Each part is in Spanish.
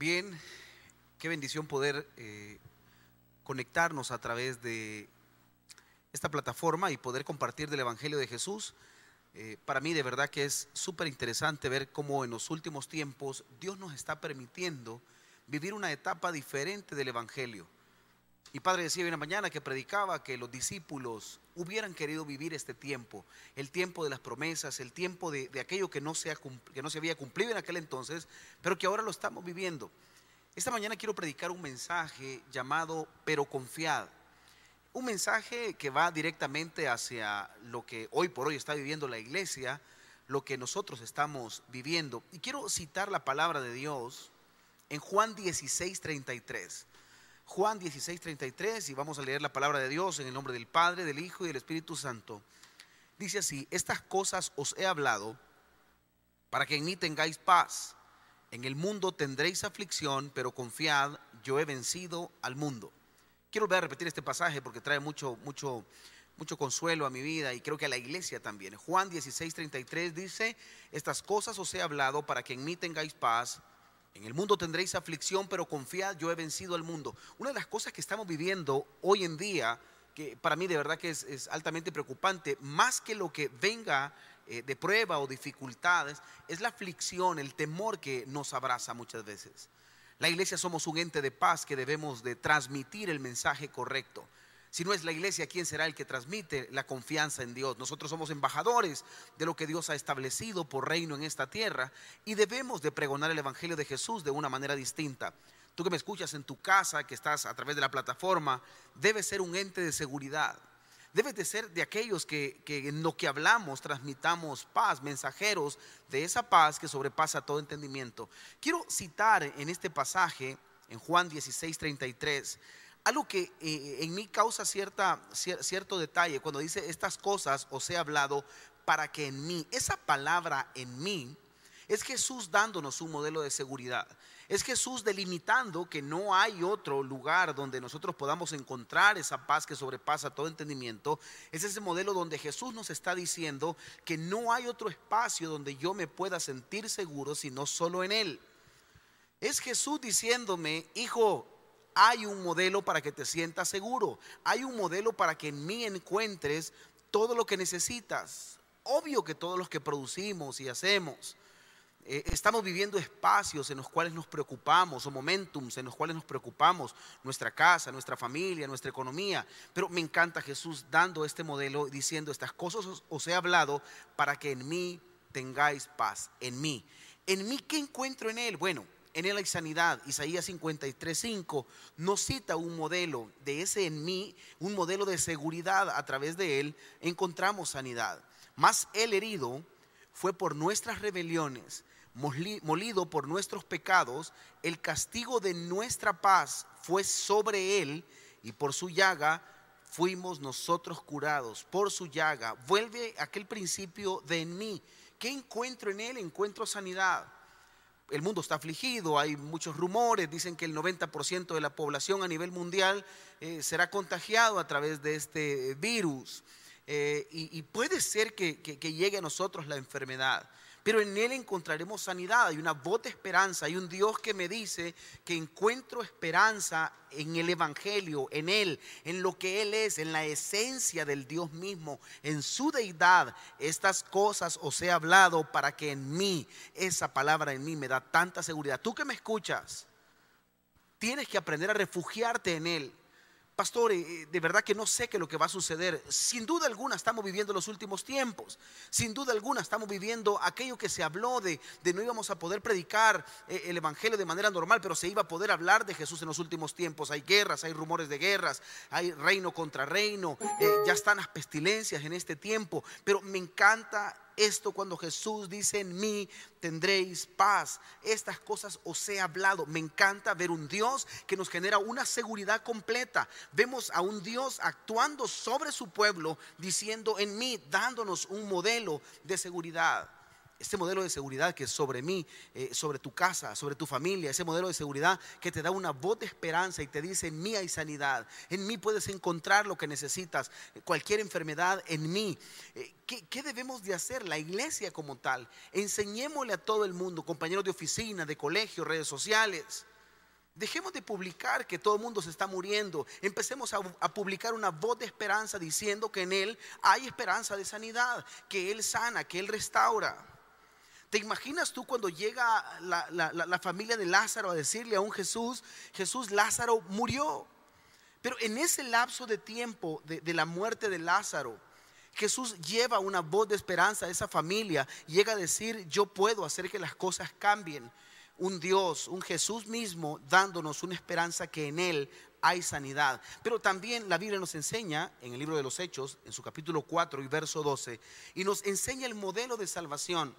Bien, qué bendición poder eh, conectarnos a través de esta plataforma y poder compartir del Evangelio de Jesús. Eh, para mí de verdad que es súper interesante ver cómo en los últimos tiempos Dios nos está permitiendo vivir una etapa diferente del Evangelio. Y Padre decía una mañana que predicaba que los discípulos hubieran querido vivir este tiempo, el tiempo de las promesas, el tiempo de, aquello que no, se que no se había cumplido en aquel entonces, pero que ahora lo estamos viviendo. Esta mañana quiero predicar un mensaje llamado Pero confiad. Un mensaje que va directamente hacia lo que hoy por hoy está viviendo la iglesia, lo que nosotros estamos viviendo. Y quiero citar la palabra de Dios en Juan 16, 33. Juan 16, 33 y vamos a leer la palabra de Dios en el nombre del Padre, del Hijo y del Espíritu Santo. Dice así, estas cosas os he hablado para que en mí tengáis paz. En el mundo tendréis aflicción, pero confiad, yo he vencido al mundo. Quiero volver a repetir este pasaje porque trae mucho, mucho, mucho consuelo a mi vida y creo que a la iglesia también. Juan 16, 33 dice, estas cosas os he hablado para que en mí tengáis paz. En el mundo tendréis aflicción, pero confiad, yo he vencido al mundo. Una de las cosas que estamos viviendo hoy en día, que para mí de verdad que es, altamente preocupante, más que lo que venga eh, de prueba o dificultades, es la aflicción, el temor que nos abraza muchas veces. La iglesia somos un ente de paz que debemos de transmitir el mensaje correcto. Si no es la iglesia, ¿quién será el que transmite la confianza en Dios? Nosotros somos embajadores de lo que Dios ha establecido por reino en esta tierra y debemos de pregonar el Evangelio de Jesús de una manera distinta. Tú que me escuchas en tu casa, que estás a través de la plataforma, debes ser un ente de seguridad. Debes de ser de aquellos que, que en lo que hablamos transmitamos paz, mensajeros de esa paz que sobrepasa todo entendimiento. Quiero citar en este pasaje, en Juan 16, 33, algo que eh, en mí causa cierta, cierto detalle cuando dice estas cosas os he hablado para que en mí, esa palabra en mí, es Jesús dándonos un modelo de seguridad. Es Jesús delimitando que no hay otro lugar donde nosotros podamos encontrar esa paz que sobrepasa todo entendimiento. Es ese modelo donde Jesús nos está diciendo que no hay otro espacio donde yo me pueda sentir seguro sino solo en Él. Es Jesús diciéndome, hijo, hay un modelo para que te sientas seguro. Hay un modelo para que en mí encuentres todo lo que necesitas. Obvio que todos los que producimos y hacemos, eh, estamos viviendo espacios en los cuales nos preocupamos o momentums en los cuales nos preocupamos, nuestra casa, nuestra familia, nuestra economía. Pero me encanta Jesús dando este modelo, diciendo, estas cosas os, os he hablado para que en mí tengáis paz, en mí. ¿En mí qué encuentro en Él? Bueno, en él hay sanidad. Isaías 53:5 nos cita un modelo de ese en mí, un modelo de seguridad. A través de él encontramos sanidad. Mas el herido fue por nuestras rebeliones, molido por nuestros pecados. El castigo de nuestra paz fue sobre él y por su llaga fuimos nosotros curados. Por su llaga. Vuelve aquel principio de en mí. ¿Qué encuentro en él? Encuentro sanidad el mundo está afligido, hay muchos rumores, dicen que el 90% de la población a nivel mundial eh, será contagiado a través de este virus. Eh, y, puede ser que llegue a nosotros la enfermedad pero en Él encontraremos sanidad. Hay una voz de esperanza, hay un Dios que me dice que encuentro esperanza en el Evangelio, en Él, en lo que Él es, en la esencia del Dios mismo, en su deidad. Estas cosas os he hablado para que en mí, esa palabra en mí me da tanta seguridad. Tú que me escuchas, tienes que aprender a refugiarte en Él pastor, eh, de verdad que no sé qué es lo que va a suceder. Sin duda alguna estamos viviendo los últimos tiempos. Sin duda alguna estamos viviendo aquello que se habló de, de no íbamos a poder predicar eh, el Evangelio de manera normal, pero se iba a poder hablar de Jesús en los últimos tiempos. Hay guerras, hay rumores de guerras, hay reino contra reino, eh, ya están las pestilencias en este tiempo. Pero me encanta esto cuando Jesús dice en mí tendréis paz. Estas cosas os he hablado. Me encanta ver un Dios que nos genera una seguridad completa. Vemos a un Dios actuando sobre su pueblo, diciendo en mí, dándonos un modelo de seguridad. Este modelo de seguridad que es sobre mí, eh, sobre tu casa, sobre tu familia, ese modelo de seguridad que te da una voz de esperanza y te dice, en mí hay sanidad, en mí puedes encontrar lo que necesitas, cualquier enfermedad en mí. Eh, ¿Qué, ¿Qué, debemos de hacer? La iglesia como tal, enseñémosle a todo el mundo, compañeros de oficina, de colegio, redes sociales. Dejemos de publicar que todo el mundo se está muriendo. Empecemos a, publicar una voz de esperanza diciendo que en Él hay esperanza de sanidad, que Él sana, que Él restaura. ¿Te imaginas tú cuando llega la, familia de Lázaro a decirle a un Jesús, Jesús, Lázaro murió? Pero en ese lapso de tiempo de, de la muerte de Lázaro, Jesús lleva una voz de esperanza a esa familia, llega a decir, yo puedo hacer que las cosas cambien. Un Dios, un Jesús mismo dándonos una esperanza que en Él hay sanidad. Pero también la Biblia nos enseña en el libro de los Hechos, en su capítulo 4 y verso 12, y nos enseña el modelo de salvación.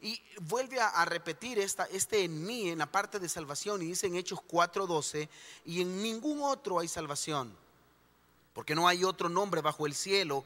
Y vuelve a, repetir esta, este en mí, en la parte de salvación, y dice en Hechos 4:12, y en ningún otro hay salvación, porque no hay otro nombre bajo el cielo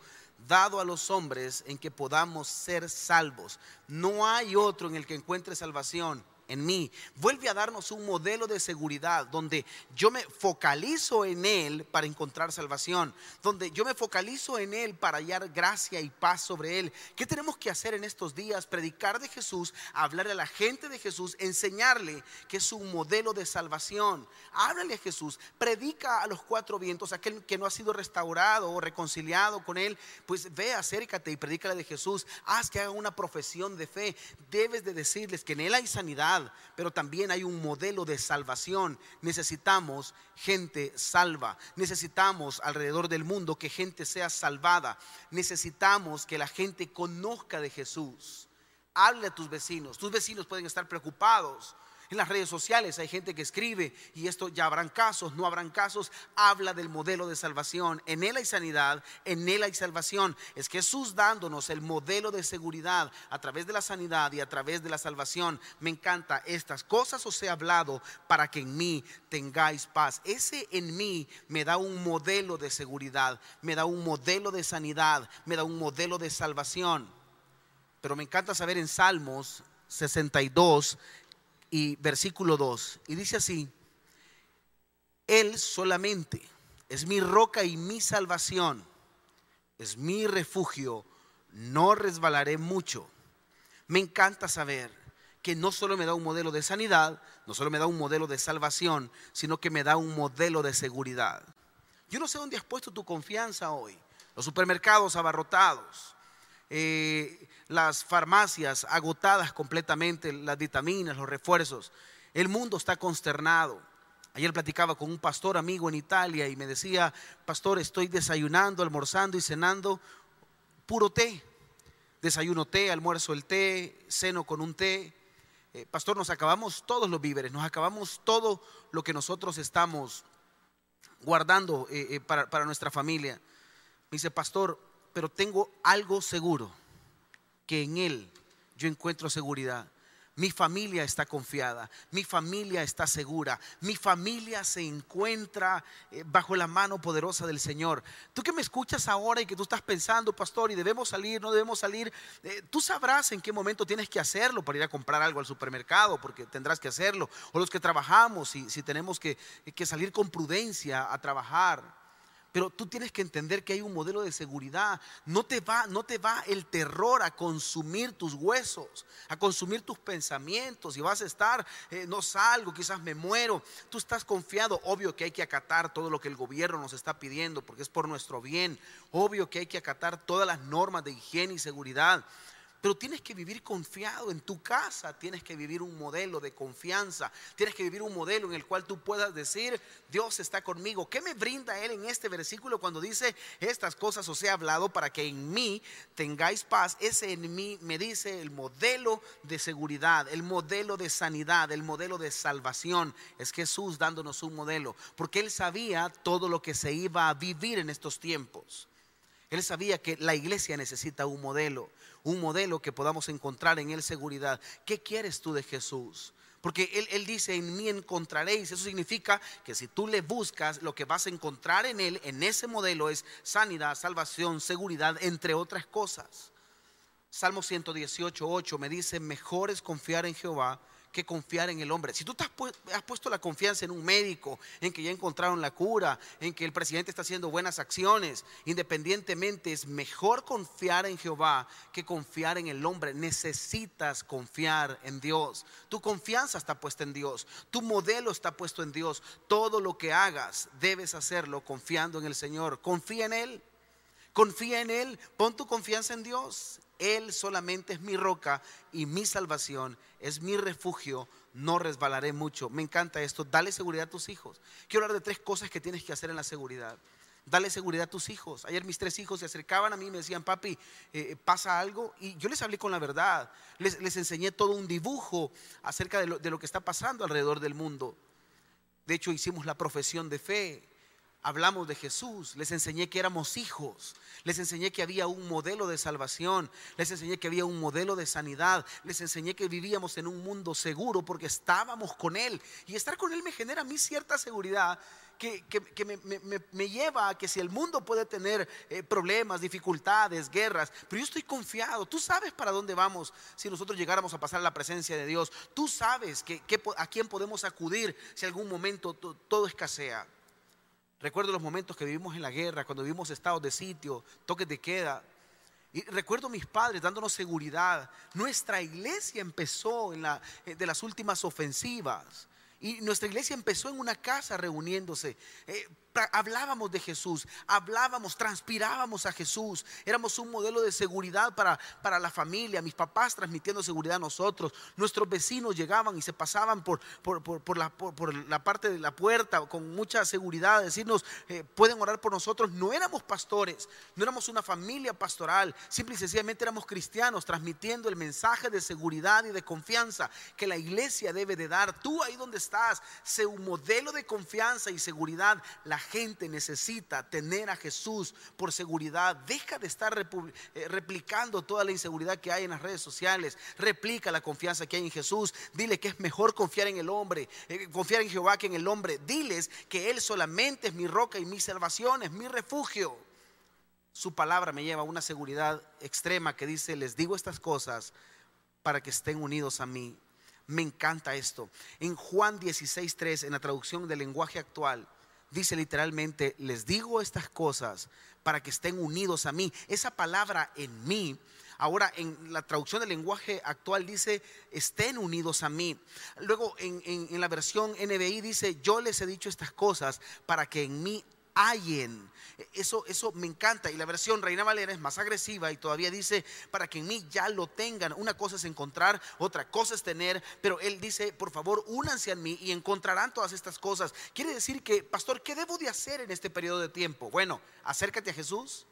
dado a los hombres en que podamos ser salvos. No hay otro en el que encuentre salvación en mí. Vuelve a darnos un modelo de seguridad donde yo me focalizo en Él para encontrar salvación, donde yo me focalizo en Él para hallar gracia y paz sobre Él. ¿Qué tenemos que hacer en estos días? Predicar de Jesús, hablarle a la gente de Jesús, enseñarle que es un modelo de salvación. Háblale a Jesús, predica a los cuatro vientos, aquel que no ha sido restaurado o reconciliado con Él, pues ve, acércate y predícale de Jesús. Haz que haga una profesión de fe. Debes de decirles que en Él hay sanidad pero también hay un modelo de salvación. Necesitamos gente salva. Necesitamos alrededor del mundo que gente sea salvada. Necesitamos que la gente conozca de Jesús. Hable a tus vecinos. Tus vecinos pueden estar preocupados en las redes sociales hay gente que escribe y esto ya habrán casos, no habrán casos. Habla del modelo de salvación. En él hay sanidad, en él hay salvación. Es Jesús dándonos el modelo de seguridad a través de la sanidad y a través de la salvación. Me encanta estas cosas os he hablado para que en mí tengáis paz. Ese en mí me da un modelo de seguridad, me da un modelo de sanidad, me da un modelo de salvación. Pero me encanta saber en Salmos 62 y versículo 2. Y dice así, Él solamente es mi roca y mi salvación, es mi refugio, no resbalaré mucho. Me encanta saber que no solo me da un modelo de sanidad, no solo me da un modelo de salvación, sino que me da un modelo de seguridad. Yo no sé dónde has puesto tu confianza hoy. Los supermercados abarrotados, eh, las farmacias agotadas completamente, las vitaminas, los refuerzos. El mundo está consternado. Ayer platicaba con un pastor amigo en Italia y me decía, pastor, estoy desayunando, almorzando y cenando puro té. Desayuno té, almuerzo el té, ceno con un té. Eh, pastor, nos acabamos todos los víveres, nos acabamos todo lo que nosotros estamos guardando eh, para, para nuestra familia. Me dice, pastor, pero tengo algo seguro, que en Él yo encuentro seguridad. Mi familia está confiada, mi familia está segura, mi familia se encuentra eh, bajo la mano poderosa del Señor. Tú que me escuchas ahora y que tú estás pensando, pastor, y debemos salir, no debemos salir, eh, tú sabrás en qué momento tienes que hacerlo para ir a comprar algo al supermercado, porque tendrás que hacerlo. O los que trabajamos, y si tenemos que, que salir con prudencia a trabajar. Pero tú tienes que entender que hay un modelo de seguridad. No te va, no te va el terror a consumir tus huesos, a consumir tus pensamientos. Y vas a estar, eh, no salgo, quizás me muero. Tú estás confiado. Obvio que hay que acatar todo lo que el gobierno nos está pidiendo porque es por nuestro bien. Obvio que hay que acatar todas las normas de higiene y seguridad. Pero tienes que vivir confiado en tu casa, tienes que vivir un modelo de confianza, tienes que vivir un modelo en el cual tú puedas decir, Dios está conmigo. ¿Qué me brinda Él en este versículo cuando dice, estas cosas os he hablado para que en mí tengáis paz? Ese en mí me dice el modelo de seguridad, el modelo de sanidad, el modelo de salvación. Es Jesús dándonos un modelo, porque Él sabía todo lo que se iba a vivir en estos tiempos. Él sabía que la iglesia necesita un modelo, un modelo que podamos encontrar en Él seguridad. ¿Qué quieres tú de Jesús? Porque él, él, dice, en mí encontraréis. Eso significa que si tú le buscas, lo que vas a encontrar en Él, en ese modelo, es sanidad, salvación, seguridad, entre otras cosas. Salmo 118, 8 me dice, mejor es confiar en Jehová que confiar en el hombre. Si tú te has, puesto la confianza en un médico, en que ya encontraron la cura, en que el presidente está haciendo buenas acciones, independientemente es mejor confiar en Jehová que confiar en el hombre. Necesitas confiar en Dios. Tu confianza está puesta en Dios. Tu modelo está puesto en Dios. Todo lo que hagas debes hacerlo confiando en el Señor. Confía en Él. Confía en Él. Pon tu confianza en Dios. Él solamente es mi roca y mi salvación, es mi refugio, no resbalaré mucho. Me encanta esto, dale seguridad a tus hijos. Quiero hablar de tres cosas que tienes que hacer en la seguridad. Dale seguridad a tus hijos. Ayer mis tres hijos se acercaban a mí y me decían, papi, eh, pasa algo. Y yo les hablé con la verdad. Les, enseñé todo un dibujo acerca de lo, de lo que está pasando alrededor del mundo. De hecho, hicimos la profesión de fe hablamos de Jesús, les enseñé que éramos hijos, les enseñé que había un modelo de salvación, les enseñé que había un modelo de sanidad, les enseñé que vivíamos en un mundo seguro porque estábamos con Él. Y estar con Él me genera a mí cierta seguridad que, me, lleva a que si el mundo puede tener eh, problemas, dificultades, guerras, pero yo estoy confiado, tú sabes para dónde vamos si nosotros llegáramos a pasar a la presencia de Dios, tú sabes que, a quién podemos acudir si algún momento todo escasea. Recuerdo los momentos que vivimos en la guerra, cuando vivimos estados de sitio, toques de queda. Y recuerdo a mis padres dándonos seguridad. Nuestra iglesia empezó en la, eh, de las últimas ofensivas. Y nuestra iglesia empezó en una casa reuniéndose. Eh, hablábamos de Jesús, hablábamos, transpirábamos a Jesús, éramos un modelo de seguridad para, para la familia, mis papás transmitiendo seguridad a nosotros, nuestros vecinos llegaban y se pasaban por, por, la, por la, parte de la puerta con mucha seguridad, decirnos, eh, pueden orar por nosotros, no éramos pastores, no éramos una familia pastoral, simple y sencillamente éramos cristianos transmitiendo el mensaje de seguridad y de confianza que la iglesia debe de dar, tú ahí donde estás, sé un modelo de confianza y seguridad, la gente necesita tener a Jesús por seguridad. Deja de estar eh, replicando toda la inseguridad que hay en las redes sociales. Replica la confianza que hay en Jesús. Dile que es mejor confiar en el hombre, eh, confiar en Jehová que en el hombre. Diles que Él solamente es mi roca y mi salvación, es mi refugio. Su palabra me lleva a una seguridad extrema que dice, les digo estas cosas para que estén unidos a mí. Me encanta esto. En Juan 16.3, en la traducción del lenguaje actual, dice literalmente, les digo estas cosas para que estén unidos a mí. Esa palabra en mí, ahora en la traducción del lenguaje actual dice, estén unidos a mí. Luego en, en la versión NBI dice, yo les he dicho estas cosas para que en mí hallen. Eso, eso me encanta. Y la versión Reina Valera es más agresiva y todavía dice, para que en mí ya lo tengan. Una cosa es encontrar, otra cosa es tener. Pero él dice, por favor, únanse a mí y encontrarán todas estas cosas. Quiere decir que, pastor, ¿qué debo de hacer en este periodo de tiempo? Bueno, acércate a Jesús.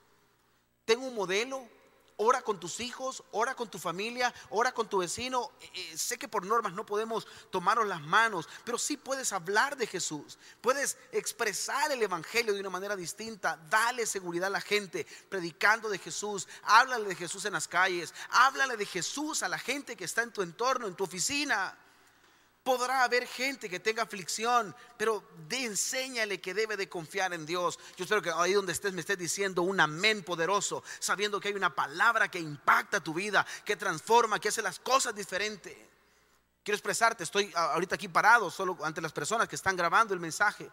Tengo un modelo, ora con tus hijos, ora con tu familia, ora con tu vecino. Eh, eh, sé que por normas no podemos tomaros las manos, pero sí puedes hablar de Jesús, puedes expresar el Evangelio de una manera distinta, dale seguridad a la gente, predicando de Jesús, háblale de Jesús en las calles, háblale de Jesús a la gente que está en tu entorno, en tu oficina. Podrá haber gente que tenga aflicción, pero enséñale que debe de confiar en Dios. Yo espero que ahí donde estés me estés diciendo un amén poderoso, sabiendo que hay una palabra que impacta tu vida, que transforma, que hace las cosas diferentes. Quiero expresarte, estoy ahorita aquí parado solo ante las personas que están grabando el mensaje.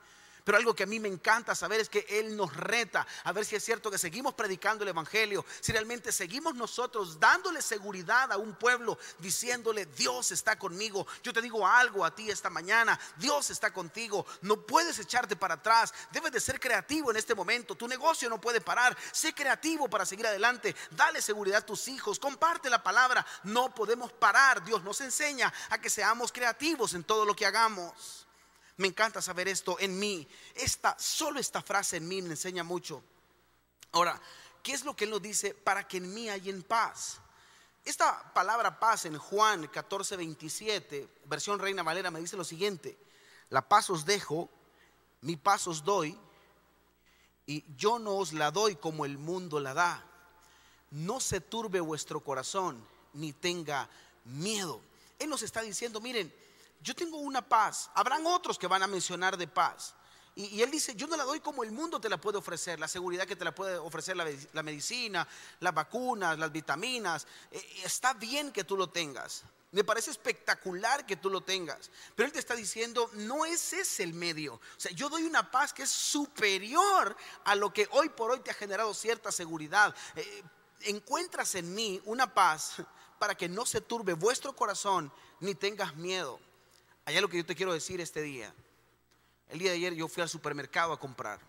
Pero algo que a mí me encanta saber es que Él nos reta a ver si es cierto que seguimos predicando el Evangelio, si realmente seguimos nosotros dándole seguridad a un pueblo, diciéndole, Dios está conmigo. Yo te digo algo a ti esta mañana, Dios está contigo, no puedes echarte para atrás, debes de ser creativo en este momento, tu negocio no puede parar, sé creativo para seguir adelante, dale seguridad a tus hijos, comparte la palabra, no podemos parar, Dios nos enseña a que seamos creativos en todo lo que hagamos. Me encanta saber esto en mí. Esta, solo esta frase en mí me enseña mucho. Ahora, ¿qué es lo que Él nos dice? Para que en mí hay en paz. Esta palabra paz en Juan 14, 27, versión Reina Valera, me dice lo siguiente. La paz os dejo, mi paz os doy, y yo no os la doy como el mundo la da. No se turbe vuestro corazón, ni tenga miedo. Él nos está diciendo, miren, yo tengo una paz. Habrán otros que van a mencionar de paz. Y, él dice, yo no la doy como el mundo te la puede ofrecer, la seguridad que te la puede ofrecer la, medicina, las vacunas, las vitaminas. Eh, está bien que tú lo tengas. Me parece espectacular que tú lo tengas. Pero Él te está diciendo, no es ese el medio. O sea, yo doy una paz que es superior a lo que hoy por hoy te ha generado cierta seguridad. Eh, encuentras en mí una paz para que no se turbe vuestro corazón ni tengas miedo. Allá lo que yo te quiero decir este día. El día de ayer yo fui al supermercado a comprar.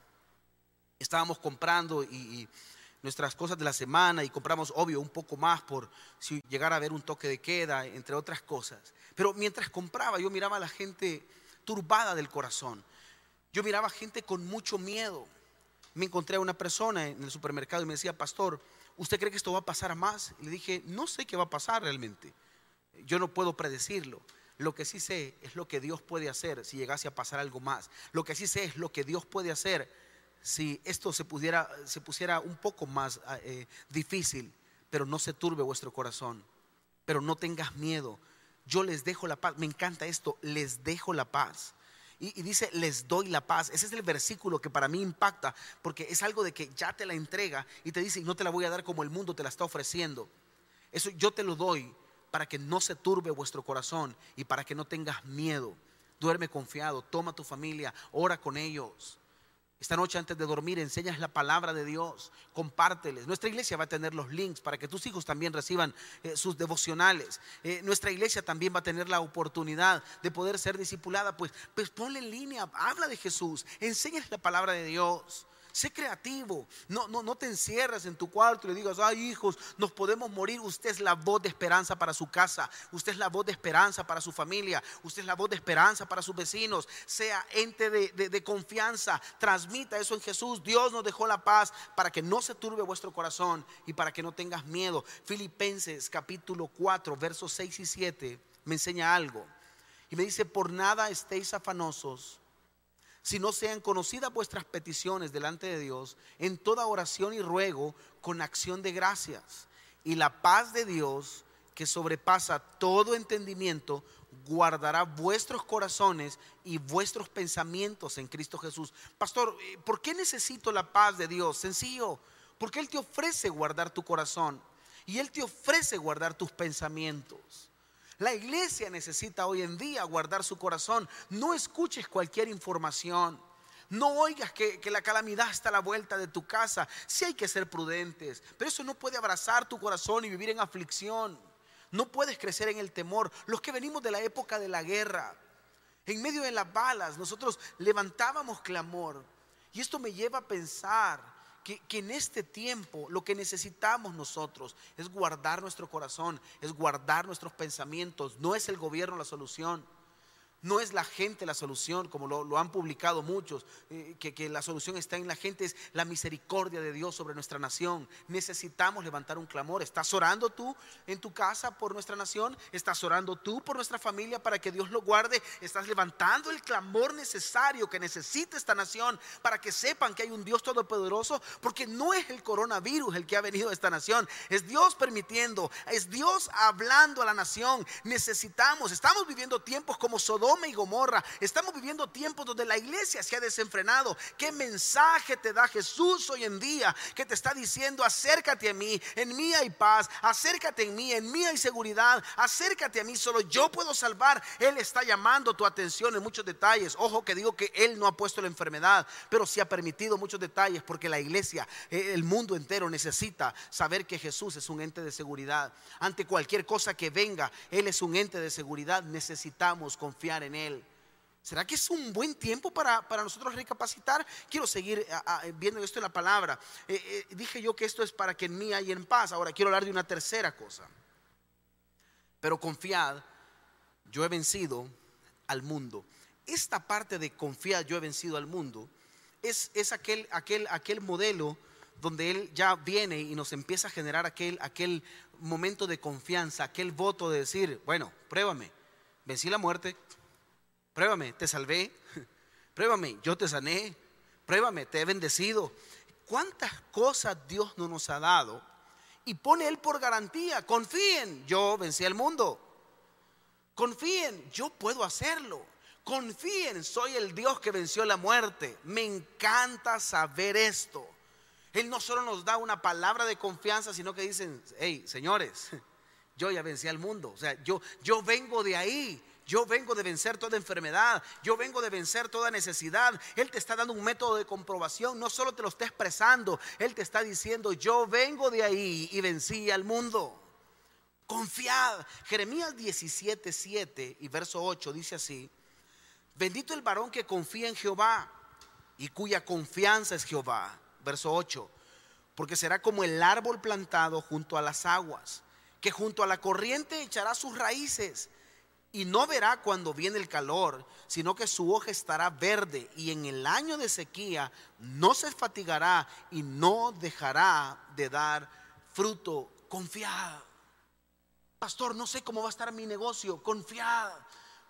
Estábamos comprando y, nuestras cosas de la semana y compramos, obvio, un poco más por si llegara a haber un toque de queda, entre otras cosas. Pero mientras compraba, yo miraba a la gente turbada del corazón. Yo miraba gente con mucho miedo. Me encontré a una persona en el supermercado y me decía, pastor, ¿usted cree que esto va a pasar más? Y le dije, no sé qué va a pasar realmente. Yo no puedo predecirlo. Lo que sí sé es lo que Dios puede hacer si llegase a pasar algo más. Lo que sí sé es lo que Dios puede hacer si esto se, se pusiera un poco más ah, eh, difícil. Pero no se turbe vuestro corazón. Pero no tengas miedo. Yo les dejo la paz. Me encanta esto. Les dejo la paz. Y, dice, les doy la paz. Ese es el versículo que para mí impacta, porque es algo de que ya te la entrega y te dice, no te la voy a dar como el mundo te la está ofreciendo. Eso yo te lo doy para que no se turbe vuestro corazón y para que no tengas miedo. Duerme confiado, toma tu familia, ora con ellos. Esta noche antes de dormir enseñas la palabra de Dios, compárteles. Nuestra iglesia va a tener los links para que tus hijos también reciban eh, sus devocionales. Eh, nuestra iglesia también va a tener la oportunidad de poder ser discipulada. Pues, pues ponle en línea, habla de Jesús, enséñales la palabra de Dios. Sé creativo. No, no, no te encierres en tu cuarto y le digas, ay hijos, nos podemos morir. Usted es la voz de esperanza para su casa. Usted es la voz de esperanza para su familia. Usted es la voz de esperanza para sus vecinos. Sea ente de, de confianza. Transmita eso en Jesús. Dios nos dejó la paz para que no se turbe vuestro corazón y para que no tengas miedo. Filipenses capítulo 4, versos 6 y 7 me enseña algo. Y me dice, por nada estéis afanosos si no sean conocidas vuestras peticiones delante de Dios en toda oración y ruego con acción de gracias. Y la paz de Dios, que sobrepasa todo entendimiento, guardará vuestros corazones y vuestros pensamientos en Cristo Jesús. Pastor, eh, ¿por qué necesito la paz de Dios? Sencillo, porque Él te ofrece guardar tu corazón y Él te ofrece guardar tus pensamientos. La iglesia necesita hoy en día guardar su corazón. No escuches cualquier información. No oigas que, la calamidad está a la vuelta de tu casa. Sí hay que ser prudentes, pero eso no puede abrazar tu corazón y vivir en aflicción. No puedes crecer en el temor. Los que venimos de la época de la guerra, en medio de las balas, nosotros levantábamos clamor. Y esto me lleva a pensar que, en este tiempo lo que necesitamos nosotros es guardar nuestro corazón, es guardar nuestros pensamientos. No es el gobierno la solución. No es la gente la solución, como lo, han publicado muchos, eh, que, la solución está en la gente, es la misericordia de Dios sobre nuestra nación. Necesitamos levantar un clamor. ¿Estás orando tú en tu casa por nuestra nación? ¿Estás orando tú por nuestra familia para que Dios lo guarde? ¿Estás levantando el clamor necesario que necesita esta nación para que sepan que hay un Dios todopoderoso? Porque no es el coronavirus el que ha venido a esta nación, es Dios permitiendo, es Dios hablando a la nación. Necesitamos, estamos viviendo tiempos como Sodoma y Gomorra. Estamos viviendo tiempos donde la iglesia se ha desenfrenado. ¿Qué mensaje te da Jesús hoy en día que te está diciendo acércate a mí, en mí hay paz, acércate en mí, en mí hay seguridad, acércate a mí, solo yo puedo salvar. Él está llamando tu atención en muchos detalles. Ojo que digo que Él no ha puesto la enfermedad, pero sí ha permitido muchos detalles porque la iglesia, eh, el mundo entero necesita saber que Jesús es un ente de seguridad. Ante cualquier cosa que venga, Él es un ente de seguridad. Necesitamos confiar en Él. ¿Será que es un buen tiempo para, nosotros recapacitar? Quiero seguir viendo esto en la palabra. Eh, eh, dije yo que esto es para que en mí hay en paz. Ahora quiero hablar de una tercera cosa. Pero confiad, yo he vencido al mundo. Esta parte de confiar, yo he vencido al mundo, es, es aquel, aquel, aquel modelo donde Él ya viene y nos empieza a generar aquel, aquel momento de confianza, aquel voto de decir, bueno, pruébame, vencí la muerte, Pruébame, te salvé. Pruébame, yo te sané. Pruébame, te he bendecido. ¿Cuántas cosas Dios no nos ha dado? Y pone Él por garantía. Confíen, yo vencí al mundo. Confíen, yo puedo hacerlo. Confíen, soy el Dios que venció la muerte. Me encanta saber esto. Él no solo nos da una palabra de confianza, sino que dicen, hey, señores, yo ya vencí al mundo. O sea, yo, yo vengo de ahí. Yo vengo de vencer toda enfermedad, yo vengo de vencer toda necesidad. Él te está dando un método de comprobación, no solo te lo está expresando, Él te está diciendo, yo vengo de ahí y vencí al mundo. Confiad. Jeremías 17, 7 y verso 8 dice así, bendito el varón que confía en Jehová y cuya confianza es Jehová. Verso 8, porque será como el árbol plantado junto a las aguas, que junto a la corriente echará sus raíces y no verá cuando viene el calor, sino que su hoja estará verde y en el año de sequía no se fatigará y no dejará de dar fruto. Confiad. Pastor, no sé cómo va a estar mi negocio. Confiad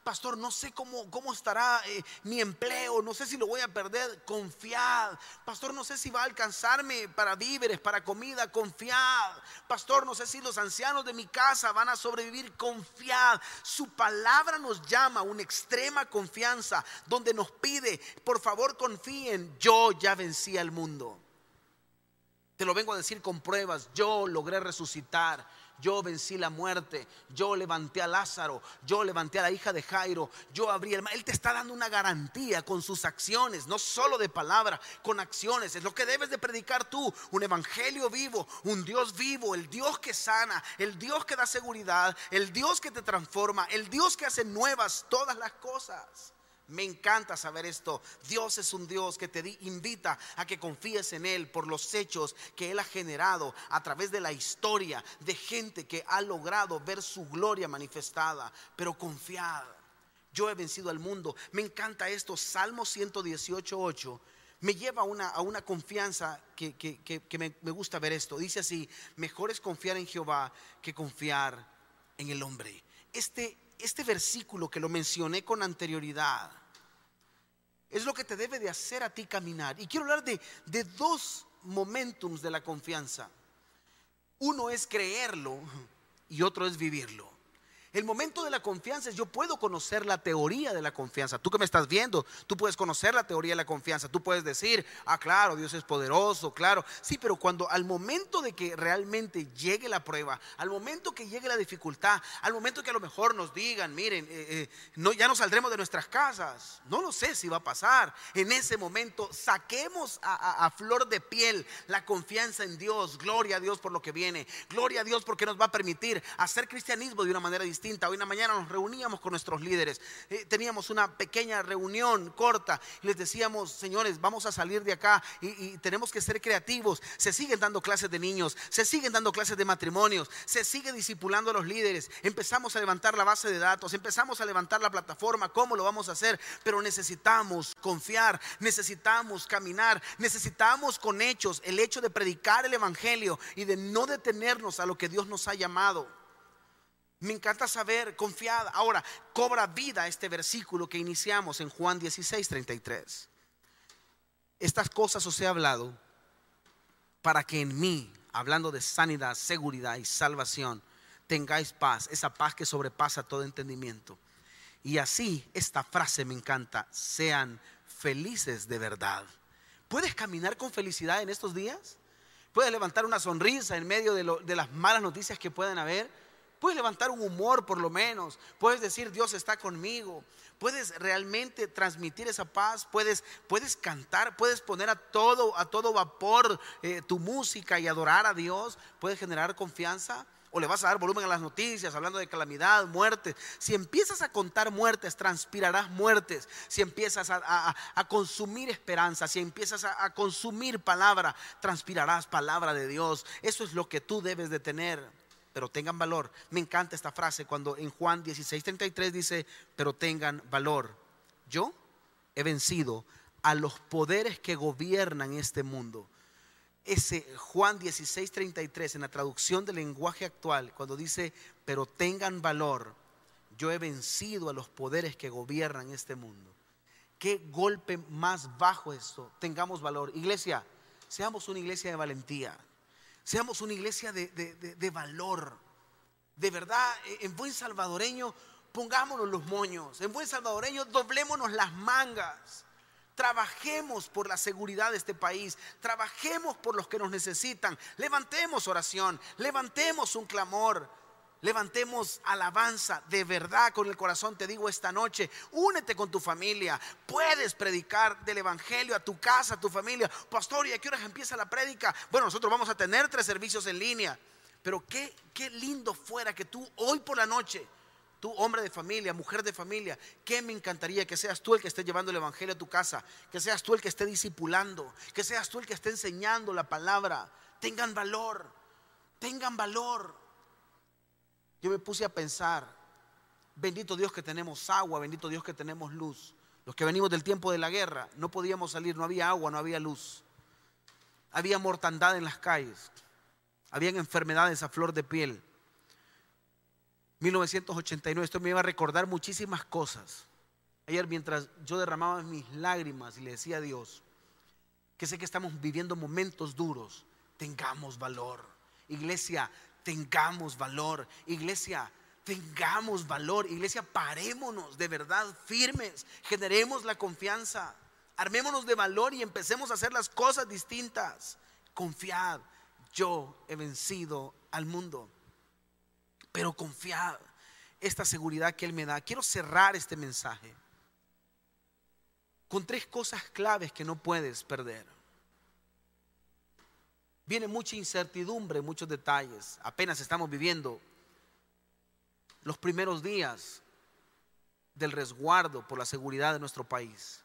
pastor, no sé cómo, cómo estará eh, mi empleo, no sé si lo voy a perder, confiad. Pastor, no sé si va a alcanzarme para víveres, para comida, confiad. Pastor, no sé si los ancianos de mi casa van a sobrevivir, confiad. Su palabra nos llama a una extrema confianza, donde nos pide, por favor confíen, yo ya vencí al mundo. Te lo vengo a decir con pruebas, yo logré resucitar yo vencí la muerte, yo levanté a Lázaro, yo levanté a la hija de Jairo, yo abrí el mar. Él te está dando una garantía con sus acciones, no solo de palabra, con acciones. Es lo que debes de predicar tú, un evangelio vivo, un Dios vivo, el Dios que sana, el Dios que da seguridad, el Dios que te transforma, el Dios que hace nuevas todas las cosas. Me encanta saber esto. Dios es un Dios que te invita a que confíes en Él por los hechos que Él ha generado a través de la historia de gente que ha logrado ver su gloria manifestada. Pero confiad, yo he vencido al mundo. Me encanta esto. Salmo 118.8 me lleva a una, a una confianza que, me, me gusta ver esto. Dice así, mejor es confiar en Jehová que confiar en el hombre. Este este versículo que lo mencioné con anterioridad es lo que te debe de hacer a ti caminar. Y quiero hablar de, de dos momentums de la confianza. Uno es creerlo y otro es vivirlo. El momento de la confianza es yo puedo conocer la teoría de la confianza. Tú que me estás viendo, tú puedes conocer la teoría de la confianza. Tú puedes decir, ah, claro, Dios es poderoso, claro. Sí, pero cuando al momento de que realmente llegue la prueba, al momento que llegue la dificultad, al momento que a lo mejor nos digan, miren, eh, eh, no, ya no saldremos de nuestras casas, no lo sé si va a pasar. En ese momento saquemos a, a flor de piel la confianza en Dios. Gloria a Dios por lo que viene. Gloria a Dios porque nos va a permitir hacer cristianismo de una manera distinta Hoy en la mañana nos reuníamos con nuestros líderes. Eh, teníamos una pequeña reunión corta y les decíamos, señores, vamos a salir de acá y, tenemos que ser creativos. Se siguen dando clases de niños, se siguen dando clases de matrimonios, se sigue discipulando a los líderes. Empezamos a levantar la base de datos, empezamos a levantar la plataforma, cómo lo vamos a hacer, pero necesitamos confiar, necesitamos caminar, necesitamos con hechos el hecho de predicar el Evangelio y de no detenernos a lo que Dios nos ha llamado. Me encanta saber, confiada. Ahora, cobra vida este versículo que iniciamos en Juan 16, 33. Estas cosas os he hablado para que en mí, hablando de sanidad, seguridad y salvación, tengáis paz, esa paz que sobrepasa todo entendimiento. Y así, esta frase me encanta, sean felices de verdad. ¿Puedes caminar con felicidad en estos días? ¿Puedes levantar una sonrisa en medio de, de las malas noticias que pueden haber? Puedes levantar un humor por lo menos. Puedes decir Dios está conmigo. Puedes realmente transmitir esa paz. Puedes, puedes cantar. Puedes poner a todo, a todo vapor eh, tu música y adorar a Dios. Puedes generar confianza. O le vas a dar volumen a las noticias hablando de calamidad, muerte. Si empiezas a contar muertes, transpirarás muertes. Si empiezas a, consumir esperanza, si empiezas a, a consumir palabra, transpirarás palabra de Dios. Eso es lo que tú debes de tener pero tengan valor. Me encanta esta frase cuando en Juan 16:33 dice, pero tengan valor. Yo he vencido a los poderes que gobiernan este mundo. Ese Juan 16:33 en la traducción del lenguaje actual, cuando dice, pero tengan valor, yo he vencido a los poderes que gobiernan este mundo. Qué golpe más bajo esto. Tengamos valor. Iglesia, seamos una iglesia de valentía. Seamos una iglesia de, valor. De verdad, en buen salvadoreño, pongámonos los moños. En buen salvadoreño, doblémonos las mangas. Trabajemos por la seguridad de este país. Trabajemos por los que nos necesitan. Levantemos oración. Levantemos un clamor. Levantemos alabanza de verdad con el corazón. Te digo esta noche, únete con tu familia. Puedes predicar del Evangelio a tu casa, a tu familia. Pastor, ¿y a qué horas empieza la prédica? Bueno, nosotros vamos a tener tres servicios en línea. Pero qué, qué lindo fuera que tú hoy por la noche, tú hombre de familia, mujer de familia, que me encantaría que seas tú el que esté llevando el Evangelio a tu casa, que seas tú el que esté discipulando, que seas tú el que esté enseñando la palabra. Tengan valor, tengan valor yo me puse a pensar, bendito Dios que tenemos agua, bendito Dios que tenemos luz. Los que venimos del tiempo de la guerra, no podíamos salir, no había agua, no había luz. Había mortandad en las calles, habían enfermedades a flor de piel. 1989, esto me iba a recordar muchísimas cosas. Ayer mientras yo derramaba mis lágrimas y le decía a Dios, que sé que estamos viviendo momentos duros, tengamos valor. Iglesia, tengamos valor. Iglesia, tengamos valor. Iglesia, parémonos de verdad firmes. Generemos la confianza. Armémonos de valor y empecemos a hacer las cosas distintas. Confiad, yo he vencido al mundo. Pero confiad esta seguridad que Él me da. Quiero cerrar este mensaje con tres cosas claves que no puedes perder viene mucha incertidumbre, muchos detalles. Apenas estamos viviendo los primeros días del resguardo por la seguridad de nuestro país.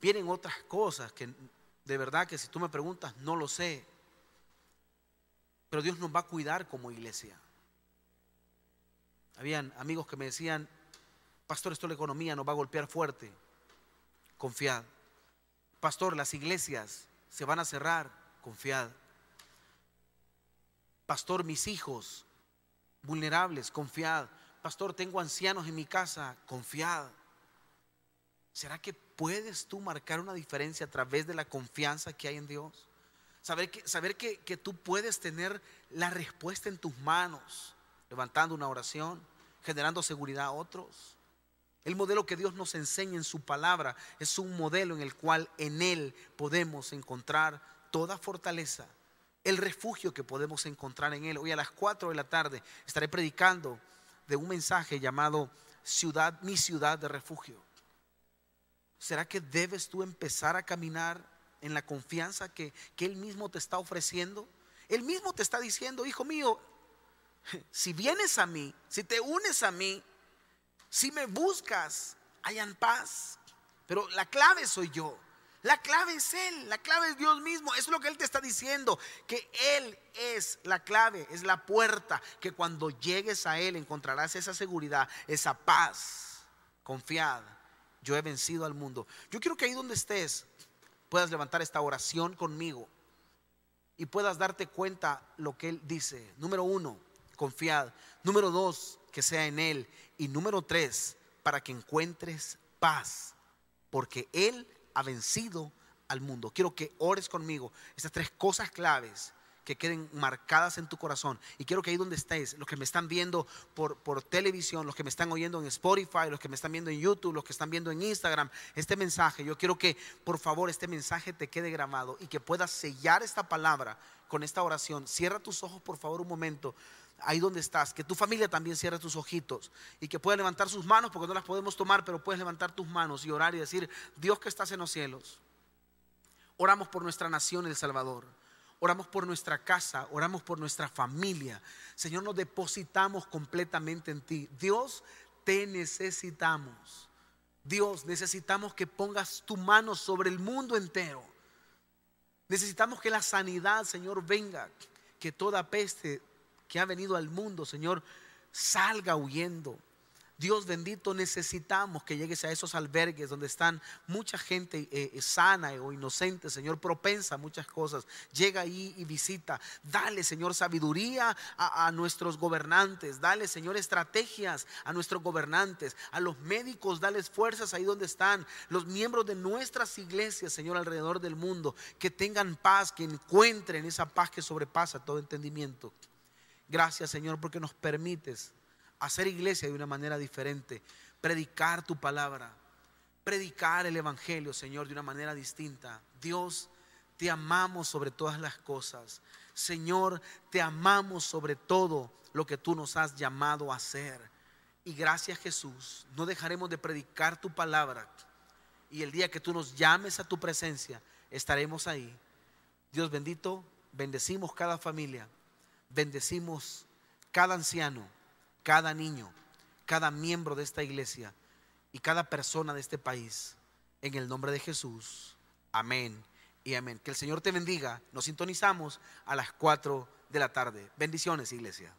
Vienen otras cosas que de verdad que si tú me preguntas no lo sé. Pero Dios nos va a cuidar como iglesia. Habían amigos que me decían, pastor, esto la economía nos va a golpear fuerte. Confiad. Pastor, las iglesias se van a cerrar confiad. Pastor, mis hijos vulnerables, confiad. Pastor, tengo ancianos en mi casa, confiad. ¿Será que puedes tú marcar una diferencia a través de la confianza que hay en Dios? Saber que, saber que, que tú puedes tener la respuesta en tus manos, levantando una oración, generando seguridad a otros. El modelo que Dios nos enseña en su palabra es un modelo en el cual en Él podemos encontrar toda fortaleza, el refugio que podemos encontrar en Él. Hoy a las 4 de la tarde estaré predicando de un mensaje llamado ciudad, mi ciudad de refugio. ¿Será que debes tú empezar a caminar en la confianza que, que Él mismo te está ofreciendo? Él mismo te está diciendo, hijo mío, si vienes a mí, si te unes a mí, si me buscas, hayan paz. Pero la clave soy yo. La clave es Él, la clave es Dios mismo. Eso es lo que Él te está diciendo, que Él es la clave, es la puerta, que cuando llegues a Él encontrarás esa seguridad, esa paz. Confiad, yo he vencido al mundo. Yo quiero que ahí donde estés puedas levantar esta oración conmigo y puedas darte cuenta lo que Él dice. Número uno, confiad. Número dos, que sea en Él. Y número tres, para que encuentres paz, porque Él ha vencido al mundo. Quiero que ores conmigo estas tres cosas claves que queden marcadas en tu corazón. Y quiero que ahí donde estés, los que me están viendo por, por televisión, los que me están oyendo en Spotify, los que me están viendo en YouTube, los que están viendo en Instagram, este mensaje, yo quiero que por favor este mensaje te quede grabado y que puedas sellar esta palabra con esta oración. Cierra tus ojos por favor un momento ahí donde estás, que tu familia también cierre tus ojitos y que pueda levantar sus manos, porque no las podemos tomar, pero puedes levantar tus manos y orar y decir, Dios que estás en los cielos, oramos por nuestra nación, El Salvador. Oramos por nuestra casa, oramos por nuestra familia. Señor, nos depositamos completamente en ti. Dios, te necesitamos. Dios, necesitamos que pongas tu mano sobre el mundo entero. Necesitamos que la sanidad, Señor, venga, que toda peste que ha venido al mundo, Señor, salga huyendo. Dios bendito, necesitamos que llegues a esos albergues donde están mucha gente eh, eh, sana o inocente, Señor, propensa a muchas cosas. Llega ahí y visita. Dale, Señor, sabiduría a, a, nuestros gobernantes. Dale, Señor, estrategias a nuestros gobernantes. A los médicos, dale fuerzas ahí donde están. Los miembros de nuestras iglesias, Señor, alrededor del mundo. Que tengan paz, que encuentren esa paz que sobrepasa todo entendimiento. Gracias Señor porque nos permites hacer iglesia de una manera diferente, predicar tu palabra, predicar el Evangelio, Señor, de una manera distinta. Dios, te amamos sobre todas las cosas. Señor, te amamos sobre todo lo que tú nos has llamado a hacer. Y gracias Jesús, no dejaremos de predicar tu palabra. Y el día que tú nos llames a tu presencia, estaremos ahí. Dios bendito, bendecimos cada familia, bendecimos cada anciano, cada niño, cada miembro de esta iglesia y cada persona de este país. En el nombre de Jesús. Amén y amén. Que el Señor te bendiga. Nos sintonizamos a las 4 de la tarde. Bendiciones, iglesia.